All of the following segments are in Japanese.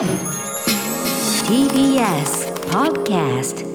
TBS Podcast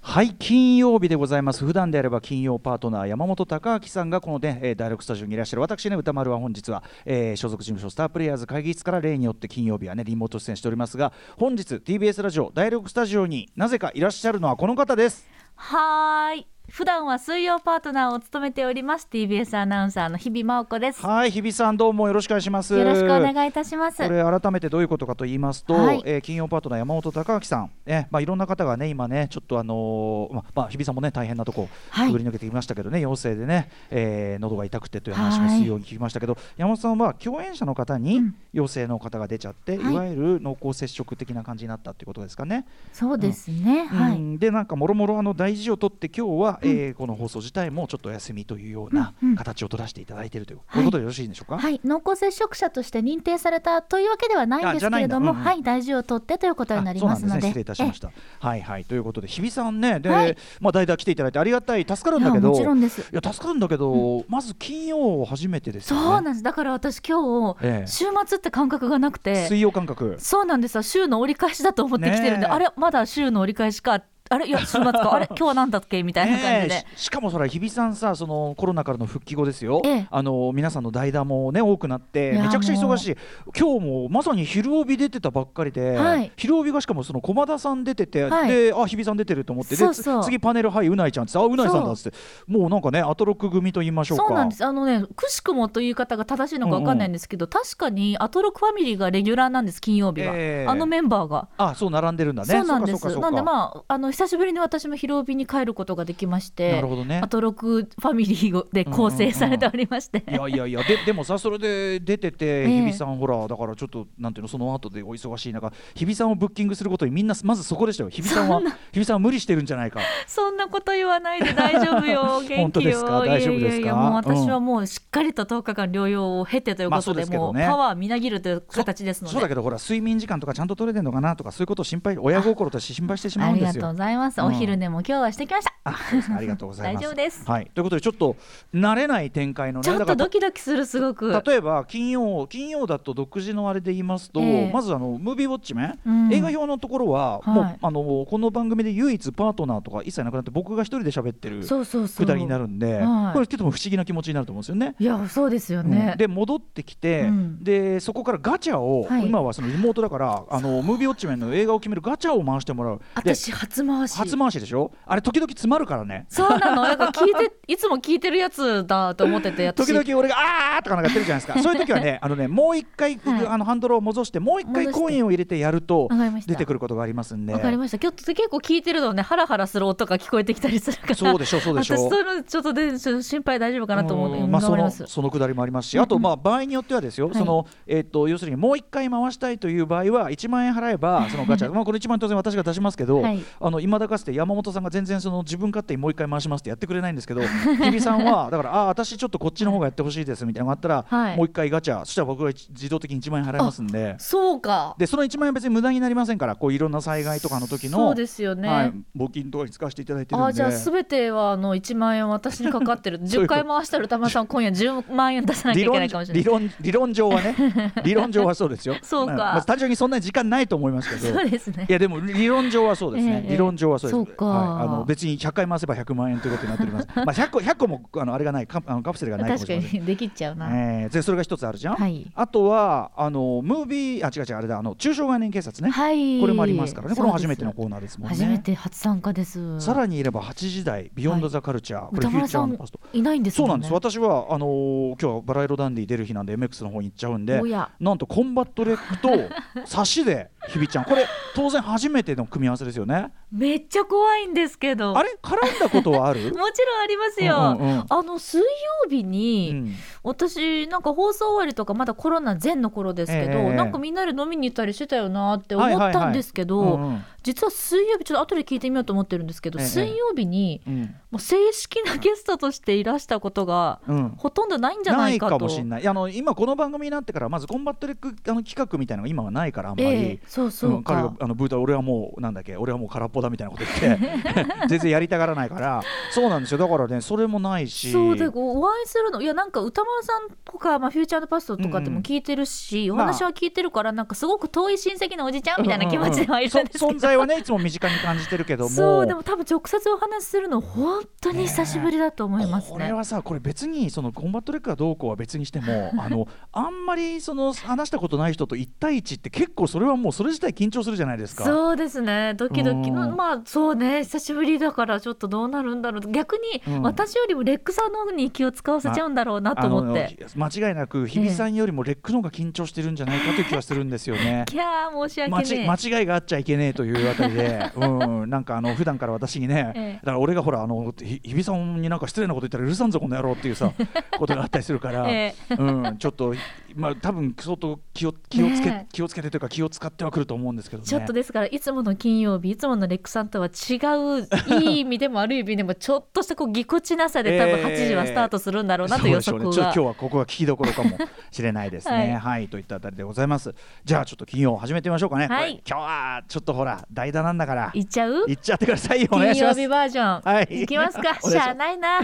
はい金曜日でございます。普段であれば金曜パートナー山本貴明さんがこのね、えー、第6スタジオにいらっしゃる。私ね歌丸は本日は、えー、所属事務所スタープレイヤーズ会議室から例によって金曜日はねリモート出演しておりますが本日 TBS ラジオ第6スタジオになぜかいらっしゃるのはこの方です。はーい普段は水曜パートナーを務めております TBS アナウンサーの日々真央子です。はい日比さんどうもよろしくお願いします。よろしくお願いいたします。これ改めてどういうことかと言いますと、はい。えー金曜パートナー山本貴明さん、えまあいろんな方がね今ねちょっとあのーままあ日比さんもね大変なとこはい。くぐり抜けてきましたけどね陽性でね、えー喉が痛くてという話はい。も水曜に聞きましたけど、山本さんは共演者の方にうん。陽性の方が出ちゃって、はい。い、わゆる濃厚接触的な感じになったっていうことですかね。そうですね、はい。うんでなんかもろもろあの大事を取って今日は、えーこの放送自体もちょっとお休みというようなうんうん形を取らせていただいているという、ういうことでよろしいんでしょうか？はい、濃厚接触者として認定されたというわけではないんですけれども、うんうんはい、大事を取ってということになりますので。ね失礼いたしました。はいはいということで日比さんねで、はいまあ代打来ていただいてありがたい助かるんだけどもちろんです。いや助かるんだけど、まず金曜初めてですそうよね。なんです。だから私今日、ええ週末って感覚がなくて、水曜感覚。そうなんですよ。週の折り返しだと思ってきてるんで、ねえあれまだ週の折り返しか。あれ？いや週末か。あれ？今日はなんだっけ？みたいな感じで、ししかもそれ日比さんさそのコロナからの復帰後ですよ、ええ。あの皆さんの代打もね多くなってめちゃくちゃ忙しい。今日もまさに昼帯出てたばっかりで、はい。昼帯がしかもその駒田さん出てて、はい。であ日比さん出てると思ってで次パネルはいうないちゃんってあうないさんだっつって。もうなんかねアトロック組と言いましょうか。そうなんです。あのねくしくもという言い方が正しいのか分かんないんですけど、確かにアトロックファミリーがレギュラーなんです金曜日は、ええ。あのメンバーが。あそう並んでるんだね。そうなんです。なんでまああの久しぶりに私も昼帯に帰ることができましてなるほどね。アトロックファミリーで構成されておりまして、いやいやいやで でもさそれで出ててえ日比さんほらだからちょっとなんていうのその後でお忙しい中日比さんをブッキングすることにみんなまずそこでしたよ。日比さんは日比さんは無理してるんじゃないか。そんなこと言わないで大丈夫よ 元気よですか？大丈夫ですか？もう私うんはもうしっかりと10日間療養を経てということで,、もうパワーみなぎるという形ですので。そうだけどほら睡眠時間とかちゃんと取れてるのかなとかそういうことを心配親心として心配してしまうんですよ。ありがとうございます、うん。お昼寝も今日はしてきました。ありがとうございます。大丈夫です。はい。ということでちょっと慣れない展開のねちょっとドキドキするすごく。例えば金曜金曜だと独自のあれで言いますと、ええ。まずあのムービーウォッチメ映画表のところは、はい。もうあのこの番組で唯一パートナーとか一切なくなって僕が一人で喋ってるそうそうそう。くだりになるんで、はい。これちょっとも不思議な気持ちになると思うんですよね。いやそうですよね、うん。で戻ってきて、うん。でそこからガチャを、はい。今はそのリモートだからあのムービーウォッチメンの映画を決めるガチャを回してもらう。で私初回し。初回しでしょ？あれ時々詰まるからね。そうなの。なんか聞いていつも聞いてるやつだと思ってて 私。時々俺が「あー」とかなんかやってるじゃないですか。そういう時はねあのねもう一回、はい。あのハンドルを戻してもう一回コインを入れてやると出てくることがありますんで。わかりました。今日結構聞いてるのね。ハラハラする音が聞こえてきたりするから。そうでしょそうでしょ。私そういうのちょっとで心配大丈夫かなと思ってうんまあ、そのそのくだりもありますし、あとまあ場合によってはですよ、はい。そのえっと要するにもう一回回したいという場合は1万円払えばそのガチャ、まあこれ1万円当然私が出しますけど、はい。あの今だかつて山本さんが全然その自分勝手にもう一回回しますってやってくれないんですけど、日比さんはだからあ私ちょっとこっちの方がやってほしいですみたいなのがあったら、はいもう一回ガチャ、そしたら僕が自動的に1万円払いますんで。そうか。でその1万円は別に無駄になりませんからこういろんな災害とかの時のそうですよね、はい、募金とかに使わせていただいてるんで。あじゃあすべてはあの1万円私にかかってる。そういう10回回したら歌丸さん今夜10万円出さなきゃいけないかもしれない。理論理論上はね。理論上はそうですよ。そうか。まあまあ単純にそんなに時間ないと思いますけど。そうですね。いやでも理論上はそうですね、ええ理論上はそうです。はい、あの別に100回回せば100万円ということになっております。まあ100個100個もあのあれがないカあのカプセルがないかもし確かれません。に。できちゃうな、えーでそれが一つあるじゃん、はい。あとはあのムービーあ違う違うあれだあの中小概念警察ね、はい。これもありますからね。これも初めてのコーナーですもんね。初めて初参加です。さらに言えば8時台ビヨンドザカルチャー、これ歌フューチャーパストいないんですもね。そうんなんです。私はあのー今日はバラ色ダンディ出る日なんで MX の方に行っちゃうんでなんとコンバット REC と サシで日比ちゃん。これ当然初めての組み合わせですよね。めっちゃ怖いんですけど。あれ？絡んだことはある？もちろんありますよ、うんうんうん。あの水曜日に、うん。私なんか放送終わりとかまだコロナ前の頃ですけど、ええ。なんかみんなで飲みに行ったりしてたよなって思ったんですけど、実は水曜日ちょっと後で聞いてみようと思ってるんですけど、ええ。水曜日にうん。もう正式なゲストとしていらしたことがうん。ほとんどないんじゃなないいかと。かもしれない。あの今この番組になってからまずコンバット REC あの企画みたいなのが今はないからあんまり、ええそうそうう。ん、彼がか。あのブータ俺はもうなんだっけ俺はもう空っぽだみたいなこと言って 全然やりたがらないからそうなんですよ。だからねそれもないし。そうでお会いするのいやなんか歌丸さんとか、まあ、フューチャーパストとかでも聞いてるし、んお話は聞いてるからなんかすごく遠い親戚のおじちゃんみたいな気持ちではいるんですけど、そ存在はねいつも身近に感じてるけども。そうでも多分直接お話しするの本当に久しぶりだと思います。ね。これはさこれ別にそのコンバット REC がどうこうは別にしても あのあんまりその話したことない人と1対1って結構それはもうそれ自体緊張するじゃないですか。そうですね。ドキドキ。うん。まあそうね。久しぶりだからちょっとどうなるんだろう。逆にうん。私よりも RECさんの方に気を使わせちゃうんだろうなと思って、間違いなく日比さんよりも RECの方が緊張してるんじゃないかという気はするんですよね。キャー申し訳間ちねえ間違いがあっちゃいけねえというあたりで、うん、なんかあの普段から私にね、ええ。だから俺がほらあのひ日比さんになんか失礼なこと言ったら許さんぞこの野郎っていうさ ことがあったりするから、えうん、ちょっとまあ多分相当気を気をつけ、ねえ気をつけてというか気を使ってはくると思うんですけどね。ちょっとですからいつもの金曜日いつものレックさんとは違ういい意味でも悪い意味でもちょっとしたこうぎこちなさで多分ええ8時はスタートするんだろうなという予測。今日はここが聞きどころかもしれないですね。は、はいいといったあたりでございます。じゃあちょっと金曜始めてみましょうかね。はい今日はちょっとほら代打なんだからいっちゃう行っちゃってくださいよ金曜日。バージョン、はいいきますかしゃあないな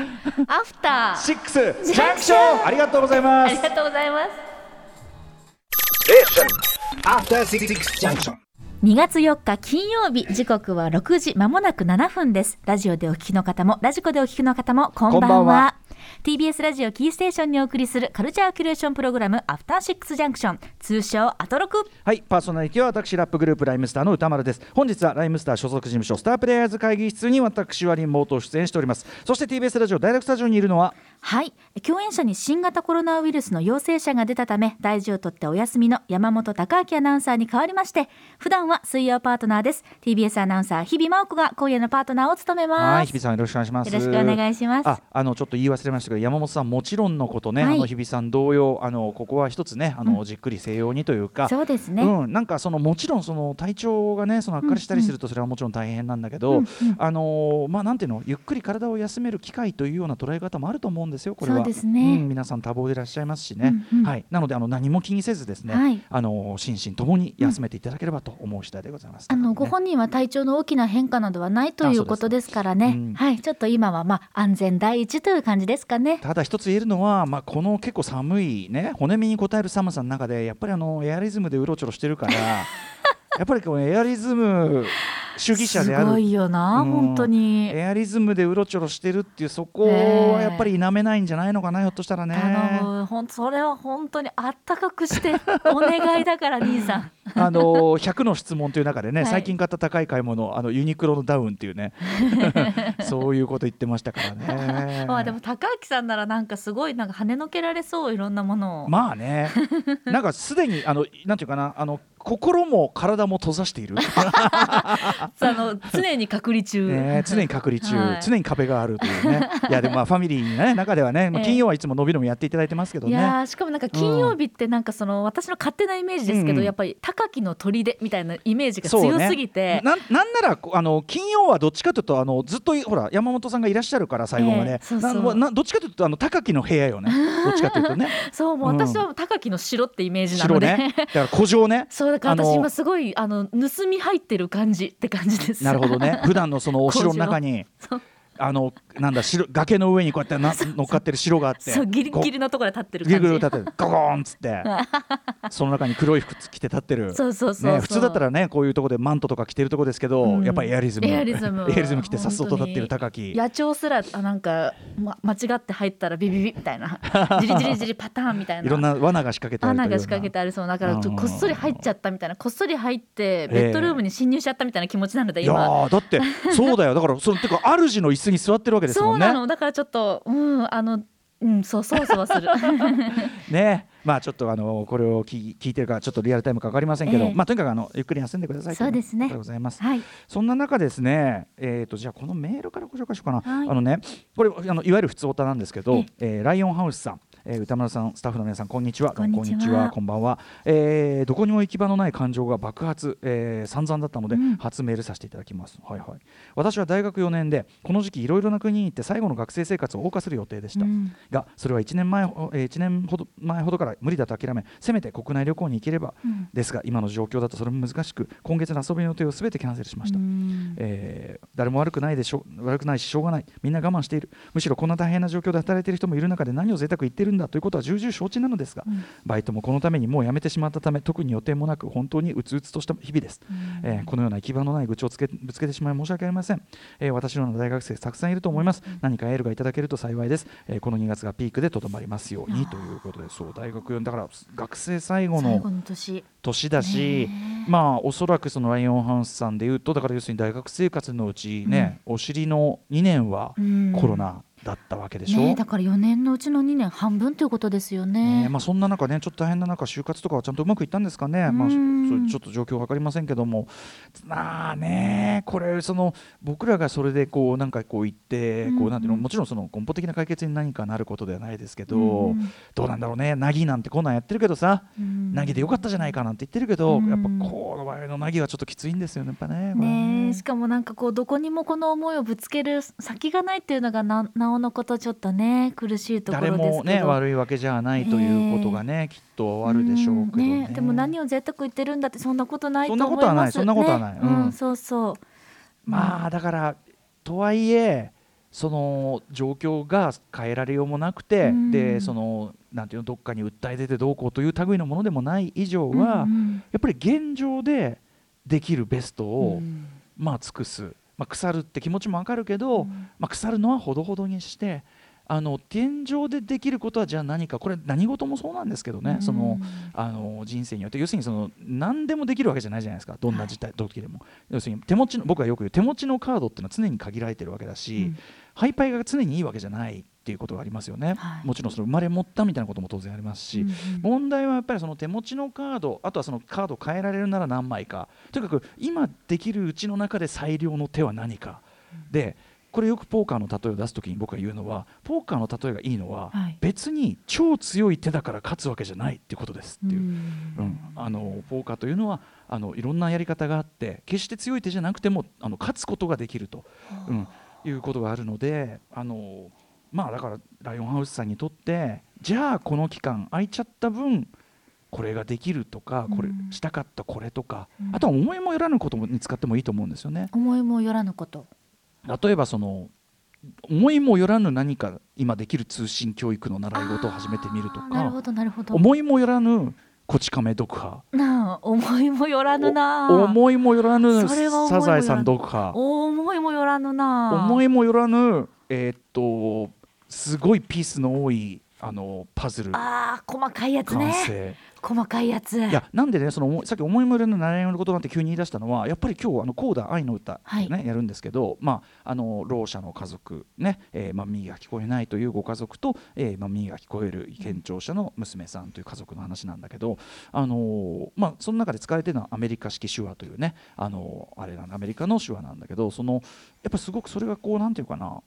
アフターシックスジャンクションありがとうございます。あり。がとうございます。After Six Junction. 2月4日金曜日時刻は6時まもなく7分です。ラジオでお聞きの方もラジコでお聞きの方もこんばんは。こんばんは TBS ラジオキーステーションにお送りするカルチャーキュレーションプログラムアフターシックスジャンクション通称アトロクはい、パーソナリティは私ラップグループライムスターの歌丸です。本日はライムスター所属事務所スタープレイヤーズ会議室に私はリモート出演しております。そして TBS ラジオダイレクトスタジオにいるのは？はい共演者に新型コロナウイルスの陽性者が出たため大事を取ってお休みの山本貴明アナウンサーに代わりまして普段は水曜パートナーです TBS アナウンサー日々真央子が今夜のパートナーを務めますはい、日比さんよろしくお願いします。よろしくお願いしますあ、あのちょっと言い忘れましたけど、山本さんもちろんのことね、はい。あの日比さん同様、あのここは一つね、あの、じっくり西洋にというか。そうですね、うん、なんかそのもちろんその体調がねその悪化りしたりするとそれはもちろん大変なんだけど、あのーまあなんていうのゆっくり体を休める機会というような捉え方もあると思うんですよこれは。そうですね。ん皆さん多忙でいらっしゃいますしね、うんうんはい。なのであの何も気にせずですね、はい。あのー心身ともに休めていただければと思う次第でございます、あのね。ご本人は体調の大きな変化などはないということですからね、うんはい。ちょっと今はまあ安全第一という感じですかね。ただ一つ言えるのは、まあ、この結構寒いね骨身に応える寒さの中でやっぱりあのエアリズムでうろちょろしてるから やっぱりこうエアリズム主義者である。すごいよな、うん。本当に。エアリズムでうろちょろしてるっていうそこをやっぱり否めないんじゃないのかなひょっとしたらね。ほんそれは本当にあったかくして お願いだから兄さん。あの100の質問という中でね、はい。最近買った高い買い物あのユニクロのダウンっていうね そういうこと言ってましたからね。ま あでも高明さんならなんかすごいなんか跳ねのけられそういろんなものを、まあね。なんかすでにあのなんていうかなあの心も体も閉ざしている、あの常に隔離中、ね、常に隔離中、はい。常に壁があるというね。いやでもまあファミリーの、ね、中ではね、まあええ金曜はいつも伸び伸びやっていただいてますけどね。いやーしかもなんか金曜日ってなんかその私の勝手なイメージですけど、うん。やっぱり高木の砦みたいなイメージが強すぎて、ななんならこあの金曜はどっちかというとあのずっといほら山本さんがいらっしゃるから最後まで、どっちかというとあの高木の部屋よね。どっちかというとね。そうもううん。私は高木の城ってイメージなので、白ね。だから古城ね。そうだから私今すごいあの盗み入ってる感じって感じです。なるほどね。普段のそのお城の中に。そうあのなんだ城崖の上にこうやってな乗っかってる城があってそうギリギリのところで立ってる感じ。ギリギリ立ってる。ゴゴーンっつって。その中に黒い服着て立ってる。そうそうそう普通だったらねこういうところでマントとか着てるところですけど、うん。やっぱりエアリズム。エアリズム。エアリズム着てさっそうと立ってる高木。野鳥すらあなんか、ま、間違って入ったらビビビみたいな。じりじりじりパターンみたいな。いろんな罠が仕掛けてあるというような。穴が仕掛けてありそう。だからこっそり入っちゃったみたいな。こっそり入ってベッドルームに侵入しちゃったみたいな気持ちなのでいや今。ーだってそうだよ。だからそのてか主の椅子に座ってるわけですそもね。うんなの。だからちょっとうんあのうんそうそわそわする。ね。まあちょっとあのこれを聞聞いてるからちょっとリアルタイムかかりませんけど、ええ。まあとにかくあのゆっくり休んでくださいそうですね。ございます。はい。そんな中ですね、えー、とじゃあこのメールからご紹介しようかな、はい。あのねこれあのいわゆる普通オタなんですけどえ、えーライオンハウスさん、えー歌丸さんスタッフの皆さんこんにちは。こんにちは。こんばんは、えーどこにも行き場のない感情が爆発、えー散々だったので、うん。初メールさせていただきます。はいはい。私は大学4年でこの時期いろいろな国に行って最後の学生生活を謳歌する予定でした、うん。がそれは1年前、えー1年ほど前ほどから無理だと諦めせめて国内旅行に行ければ、うん。ですが今の状況だとそれも難しく今月の遊びの予定を全てキャンセルしました、うん。えー誰も悪くないでしょ悪くないししょうがない。みんな我慢している。むしろこんな大変な状況で働いている人もいる中で何を贅沢言ってるんだということは重々承知なのですが、うん。バイトもこのためにもう辞めてしまったため特に予定もなく本当にうつうつとした日々です、えーこのような行き場のない愚痴をつけぶつけてしまい申し訳ありません、えー私のような大学生たくさんいると思います、何かエールがいただけると幸いです、えーこの2月がピークでとどまりますようにということでそう大学4だから学生最後の年。年だし、まあおそらくそのライオンハウスさんでいうとだから要するに大学生活のうちね、お尻の2年はうん。コロナだったわけでしょ？ねえだから4年のうちの2年半分ということですよね。ねまあ、そんな中ねちょっと大変な中就活とかはちゃんとうまくいったんですかね、まあ、ちょっと状況分かりませんけども。まあねこれその僕らがそれでこうなんかこう言ってこうなんていうのうんもちろんその根本的な解決に何かなることではないですけど、うん。どうなんだろうねなぎなんてこんなんやってるけどさ。うん。なぎでよかったじゃないかなんて言ってるけど、うん。やっぱこの場合のなぎはちょっときついんですよねやっぱね。ねえしかもなんかこうどこにもこの思いをぶつける先がないっていうのがななおのことちょっとね苦しいとこ誰ろですけど。もね悪いわけじゃないということがね、きっとあるでしょうけどね。んでも何を贅沢言ってるんだってそんなことないとそんな思いことはないますそんなことはない。ね。うんうん、そうそう。まあだからとはいえその状況が変えられようもなくて、うん。でそのなんていうのどっかに訴え出てどうこうという類のものでもない以上は、うんやっぱり現状でできるベストうを、ん。まあ尽くす、まあ、腐るって気持ちもわかるけど、うん。まあ、腐るのはほどほどにしてあの天井でできることはじゃあ何か。これ何事もそうなんですけどね、そのあの人生によって。要するにその何でもできるわけじゃないじゃないですか。どんな事態、時でも。要するに手持ちの僕がよく言う手持ちのカードっていうのは常に限られてるわけだし、うん。ハイパイが常にいいわけじゃないっていうことがありますよね、はい。もちろんその生まれ持ったみたいなことも当然ありますし、うんうん問題はやっぱりその手持ちのカードあとはそのカードを変えられるなら何枚か。とにかく今できるうちの中で最良の手は何か、でこれよくポーカーの例えを出す時に僕が言うのはポーカーの例えがいいのは、はい。別に超強い手だから勝つわけじゃないっていうことですっていう。うん。うん、あのポーカーというのはあのいろんなやり方があって決して強い手じゃなくてもあの勝つことができると、うん、いうことがあるのであのまあだからライオンハウスさんにとってじゃあこの期間空いちゃった分これができるとかこれうんしたかったこれとか、うん。あとは思いもよらぬことに使ってもいいと思うんですよね。思いもよらぬこと例えばその思いもよらぬ何か今できる通信教育の習い事を始めてみるとか思いもよらぬこち亀読破。なあ思いもよらぬなお思いもよらぬそれは思いもよらぬサザエさん読破。思いもよらぬ。な思いもよらぬえーっとすごいピースの多いあのパズル。あー細かいやつ完ね成、細かいやつ。いやなんでねそのさっき思いもよらぬ習いのことなんて急に言い出したのはやっぱり今日あのコーダ愛の歌、ねはい。やるんですけど、まあ、あのろう者の家族ね、えーまあ、耳が聞こえないというご家族と、えーまあ、耳が聞こえる健聴者の娘さんという家族の話なんだけど、あのーまあ、その中で使われてるのはアメリカ式手話というね、あのーあれなんだアメリカの手話なんだけどそのやっぱすごくそれがこうなんていうかな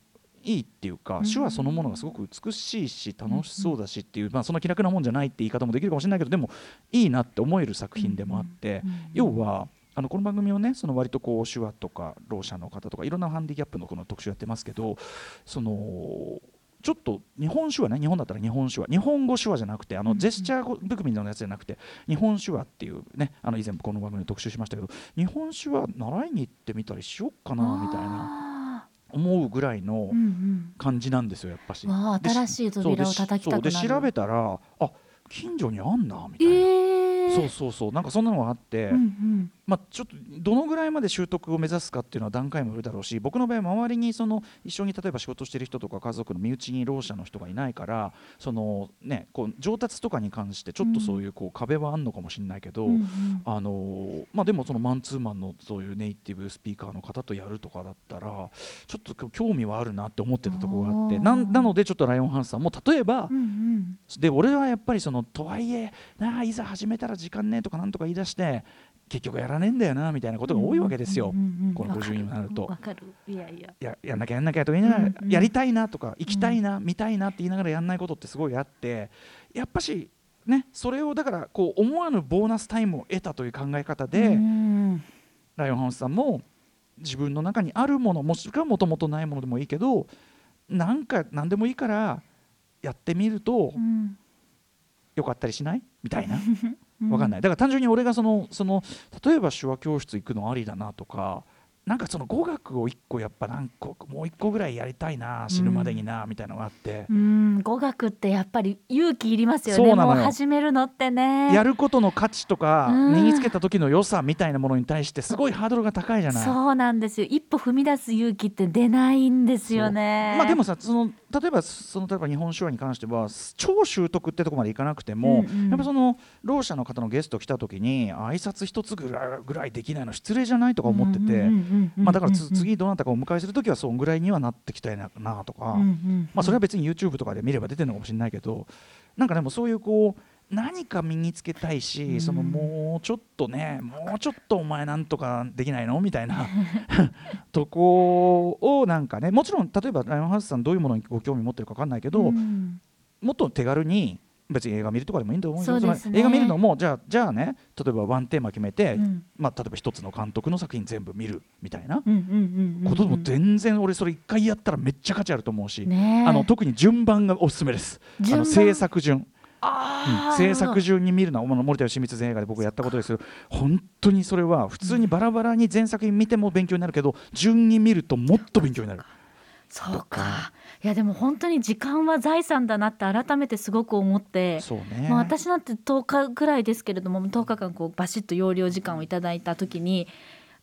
いいっていうか手話そのものがすごく美しいし楽しそうだしっていう、まあ、そんな気楽なもんじゃないって言い方もできるかもしれないけどでもいいなって思える作品でもあって、要はあのこの番組をねその割とこう手話とかろう者の方とかいろんなハンディキャップのこの特集やってますけどそのちょっと日本手話ね日本だったら日本手話日本語手話じゃなくてあのジェスチャー語含みのやつじゃなくて日本手話っていうねあの以前この番組で特集しましたけど日本手話習いに行ってみたりしよっかなみたいな思うぐらいのうんうん。感じなんですよやっぱし。でわあ新しい扉を叩きたくなる。そうで調べたらあ近所にあんなみたいな、ええそうそうそう。なんかそんなのがあって、うんうん。まあ、ちょっとどのぐらいまで習得を目指すかっていうのは段階もあるだろうし僕の場合周りにその一緒に例えば仕事してる人とか家族の身内にろう者の人がいないからその、ね、こう上達とかに関してちょっとそういうこう壁はあるのかもしれないけど、うんうん。あのーまあ、でもそのマンツーマンのそういうネイティブスピーカーの方とやるとかだったらちょっと興味はあるなって思ってたところがあってなんなのでちょっとライオンハンスさんも例えば、うんうん。で俺はやっぱりそのとはいえなあいざ始めたら時間ねとかなんとか言い出して結局やらねえんだよなみたいなことが多いわけですよ、うんうんうん。この50になると。わかる。いやいや。んなきゃやんなきゃと言いながら、うんうんやりたいなとか行きたいな、見たいなって言いながらやんないことってすごいあってやっぱしねそれをだからこう思わぬボーナスタイムを得たという考え方で、うんライオンハウスさんも自分の中にあるものもしくはもともとないものでもいいけどなんか何でもいいからやってみるとうん。よかったりしない？みたいな わかんない。だから単純に俺がそのその例えば手話教室行くのありだなとかなんかその語学を1個やっぱ何個もう1個ぐらいやりたいな死ぬまでになみたいなのがあって、うん。語学ってやっぱり勇気いりますよね。そうなの始めるのってね。やることの価値とかうん。身につけた時の良さみたいなものに対してすごいハードルが高いじゃない。そうなんですよ。一歩踏み出す勇気って出ないんですよね。まあでもさその例えばその例えば日本手話に関しては超習得ってとこまでいかなくても、うんうん。やっぱそのろう者の方のゲスト来た時に挨拶一つぐらいぐらいできないの失礼じゃないとか思ってて、まあだからつ次どなたかお迎えする時はそんぐらいにはなってきたいななとか、まあそれは別に YouTube とかで見れば出てるのかもしれないけどなんかでもそういうこう何か身につけたいし、うん。そのもうちょっとねもうちょっとお前なんとかできないの？みたいな。とこをなんかねもちろん例えばライオンハウスさんどういうものにご興味持ってるか分かんないけど、うん。もっと手軽に別に映画見るとかでもいいんだと思うよ。そうですね。映画見るのもじゃあじゃあね例えばワンテーマ決めて、うん。まあ、例えば一つの監督の作品全部見るみたいな。ことでも全然俺それ一回やったらめっちゃ価値あると思うし、ねえ。あの特に順番がおすすめです。あの制作順、うん。制作順に見るのはまあ森田義満前映画で僕やったことですけど本当にそれは普通にバラバラに全作品見ても勉強になるけど順に見るともっと勉強になる。そうか。いやでも本当に時間は財産だなって改めてすごく思って。そうね。まあ、私なんて10日ぐらいですけれども10日間こうバシッと容量時間をいただいた時に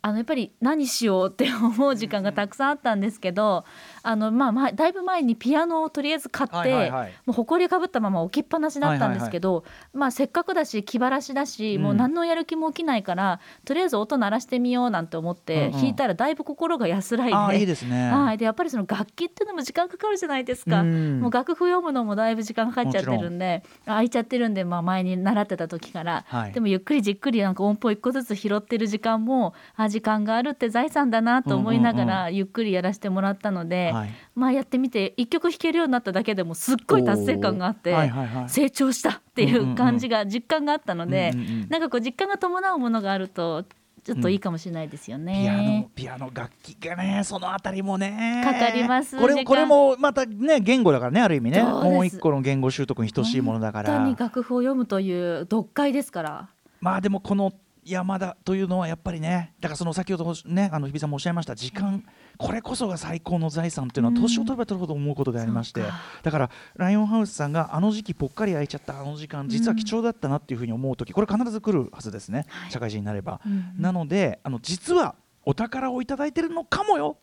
あのやっぱり何しようって思う時間がたくさんあったんですけどあの、まあ、まあだいぶ前にピアノをとりあえず買って、はいはいはい。もう埃かぶったまま置きっぱなしだったんですけど、まあ、せっかくだし気晴らしだし、うん。もう何のやる気も起きないからとりあえず音鳴らしてみようなんて思ってうんうん。弾いたらだいぶ心が安らいで。いいですね。はい、でやっぱりその楽器っていうのも時間かかるじゃないですか、うん。もう楽譜読むのもだいぶ時間かかっちゃってるんで空いちゃってるんで、まあ、前に習ってた時から、はい。でもゆっくりじっくりなんか音符を一個ずつ拾ってる時間もあ時間があるって財産だなと思いながうんうんらゆっくりやらせてもらったので、はい。まあやってみて一曲弾けるようになっただけでもすっごい達成感があって、おーはいはいはい。成長したっていう感じが実感があったので、うんうんうん。なんかこう実感が伴うものがあるとちょっといいかもしれないですよね。ピアノピアノ楽器がねそのあたりもねかかりますこれこれもまたね言語だからねある意味ねもう一個の言語習得に等しいものだか本当にら楽譜を読むという読解ですから。まあでもこの山田というのはやっぱりねだからその先ほどねあの日比さんもおっしゃいました時間これこそが最高の財産っていうのは年を取れば取るほど思うことでありまして、だからライオンハウスさんがあの時期ぽっかり空いちゃったあの時間実は貴重だったなっていうふうに思う時これ必ず来るはずですね、社会人になれば、うんなのであの実はお宝をいただいてるのかもよ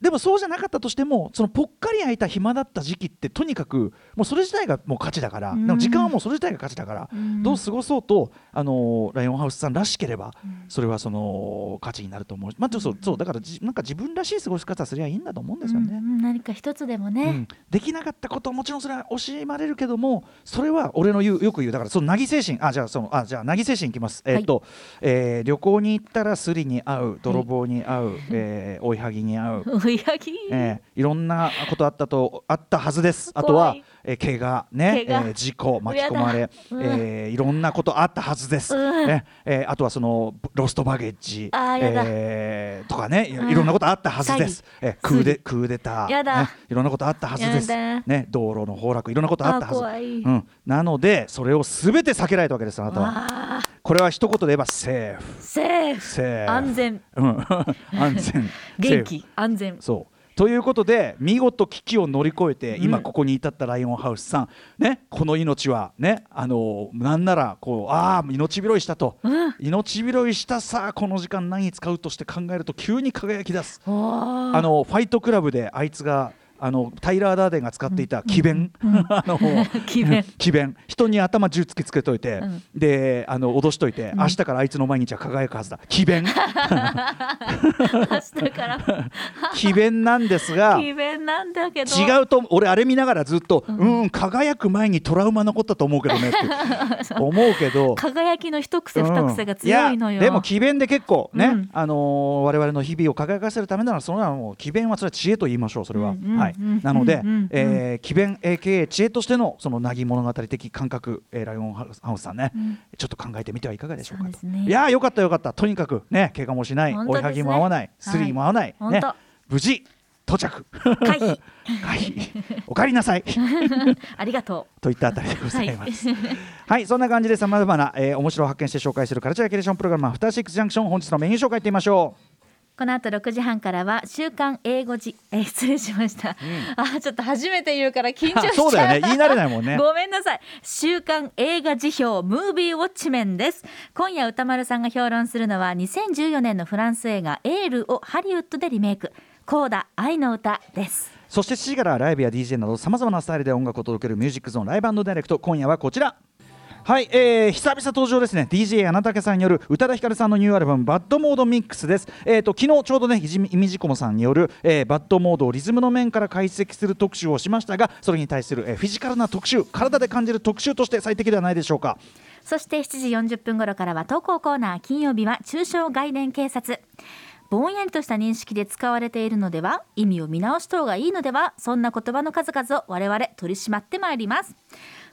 でもそうじゃなかったとしてもそのぽっかり空いた暇だった時期ってとにかくもうそれ自体がもう価値だから、うん。でも時間はもうそれ自体が価値だから、うん。どう過ごそうと、あのーライオンハウスさんらしければ、それはその価値になると思う、まあ、ちょっとそうそうだからじなんか自分らしい過ごし方すりゃいいんだと思うんですよね。うん何か一つでもね、うん。できなかったことはもちろんそれは惜しまれるけどもそれは俺の言うよく言う。だからその凪精神。あじゃあそのあじゃあ凪精神いきます、えっと、えー旅行に行ったらスリに会う泥棒に会う、えー追いはぎに会う、うやぎ、えーいろんなことあったとあったはずです。あとはえー、怪我ね怪我。えー事故巻き込まれ、うん。えーいろんなことあったはずです、うん。ねえーあとはそのロストバゲッジえーとかねいろん。なことあったはずです、えークーデクーデターねいろんなことあったはずです、ね、道路の崩落いろんなことあったはず。うん、なのでそれをすべて避けられたわけですあなたは。あこれは一言で言えばセーフ。ーセーフ。セーフ。安全。うん、安全。元気。安全。そう。ということで見事危機を乗り越えて、うん。今ここに至ったライオンハウスさん、ね、この命はねあのなんならこうああ命拾いしたと、うん。命拾いしたさあこの時間何に使うとして考えると急に輝き出す。あのファイトクラブであいつがあのタイラー・ダーデンが使っていた奇弁、あの 奇弁。人に頭銃突きつけといて、うん。であの脅しといて、明日からあいつの毎日は輝くはずだ。奇弁。明日から。奇弁なんですが奇弁なんだけど。違うと俺あれ見ながらずっと、うん、輝く前にトラウマ残ったと思うけどねって。思うけど。輝きの一癖二癖が強いのよ、やでも詭弁で結構ね、うん。あのー我々の日々を輝かせるためならそれはもう詭弁はそれは知恵と言いましょうそれは、うんうん。はいうんなので、えー詭弁 AKA 知恵としてのその凪物語的感覚、えーライオンハウスさんね、ん。ちょっと考えてみてはいかがでしょうかと。ね。いやーよかったよかった。とにかくね怪我もしない。ね。追いはぎも合わない。スリーも合わない、ね。はい本無事到着。回避。はいお帰りなさい。ありがとといったあたりでございます。ははい、そんな感じでさまざまな、えー、面白を発見して紹介するカルチャーキュレーションプログラムアフターシックスジャンクション本日のメニュー紹介いってみましょう。うこの後6時半からは週刊英語じえー失礼しました、あちょっと初めて言うから緊張しちゃうそうだよね。言い慣れないもんね。ごめんなさい。週刊映画時評ムービーウォッチメンです。今夜宇多丸さんが評論するのは2014年のフランス映画エールをハリウッドでリメイク。コーダあいのうたです。そして7時からライブや DJ などさまざまなスタイルで音楽を届けるミュージックゾーンライブダイレクト。今夜はこちらはい、えー、久々登場ですね。DJ 穴竹さんによる宇多田ヒカルさんのニューアルバム「バッドモードミックス」です、えー、と昨日ちょうどねいじみいみじくもさんによる、えーバッドモードをリズムの面から解析する特集をしましたがそれに対する、えーフィジカルな特集体で感じる特集として最適ではないでしょうか。そして7時40分頃からは投稿コーナー金曜日は抽象概念警察。ぼんやりとした認識で使われているのでは意味を見直した方がいいのではそんな言葉の数々を我々取り締まってまいります。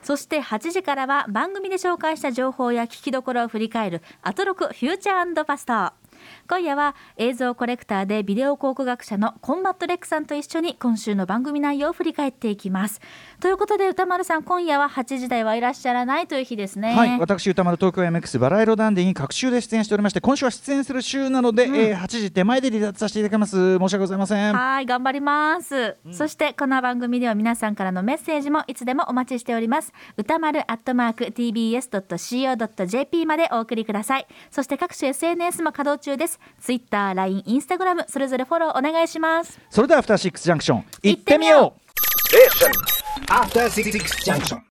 そして8時からは番組で紹介した情報や聞きどころを振り返るアトロクフューチャーパスト。今夜は映像コレクターでビデオ考古学者のコンバットレックさんと一緒に今週の番組内容を振り返っていきます。ということで歌丸さん今夜は8時台はいらっしゃらないという日ですね。はい、私歌丸東京 MX バラ色ダンディに各週で出演しておりまして今週は出演する週なので、えー8時手前で離脱させていただきます。申し訳ございません。はい頑張ります、そしてこの番組では皆さんからのメッセージもいつでもお待ちしております。歌丸アットマーク tbs.co.jp までお送りください。そして各種 SNS も稼働中です。Twitter、LINE、Instagram それぞれフォローお願いします。それではアフターシックスジャンクション行ってみ行ってみよよう。After Six Junction.